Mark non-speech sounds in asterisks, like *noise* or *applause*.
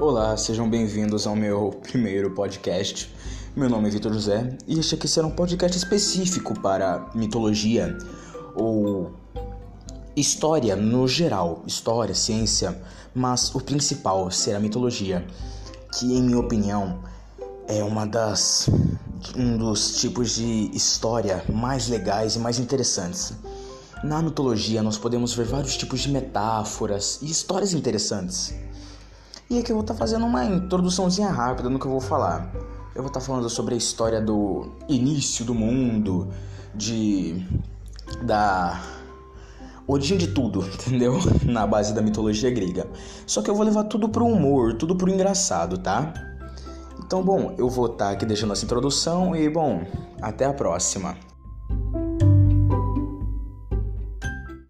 Olá, sejam bem-vindos ao meu primeiro podcast. Meu nome é Vitor José e este aqui será um podcast específico para mitologia ou história no geral, história, ciência, mas o principal será mitologia, que em minha opinião é uma das um dos tipos de história mais legais e mais interessantes. Na mitologia nós podemos ver vários tipos de metáforas e histórias interessantes. E aqui eu vou estar tá fazendo uma introduçãozinha rápida no que eu vou falar. Eu vou estar tá falando sobre a história do início do mundo, de da origem de tudo, *laughs* entendeu? Na base da mitologia grega. Só que eu vou levar tudo pro humor, tudo pro engraçado, tá? Então, bom, eu vou estar tá aqui deixando essa introdução e, bom, até a próxima.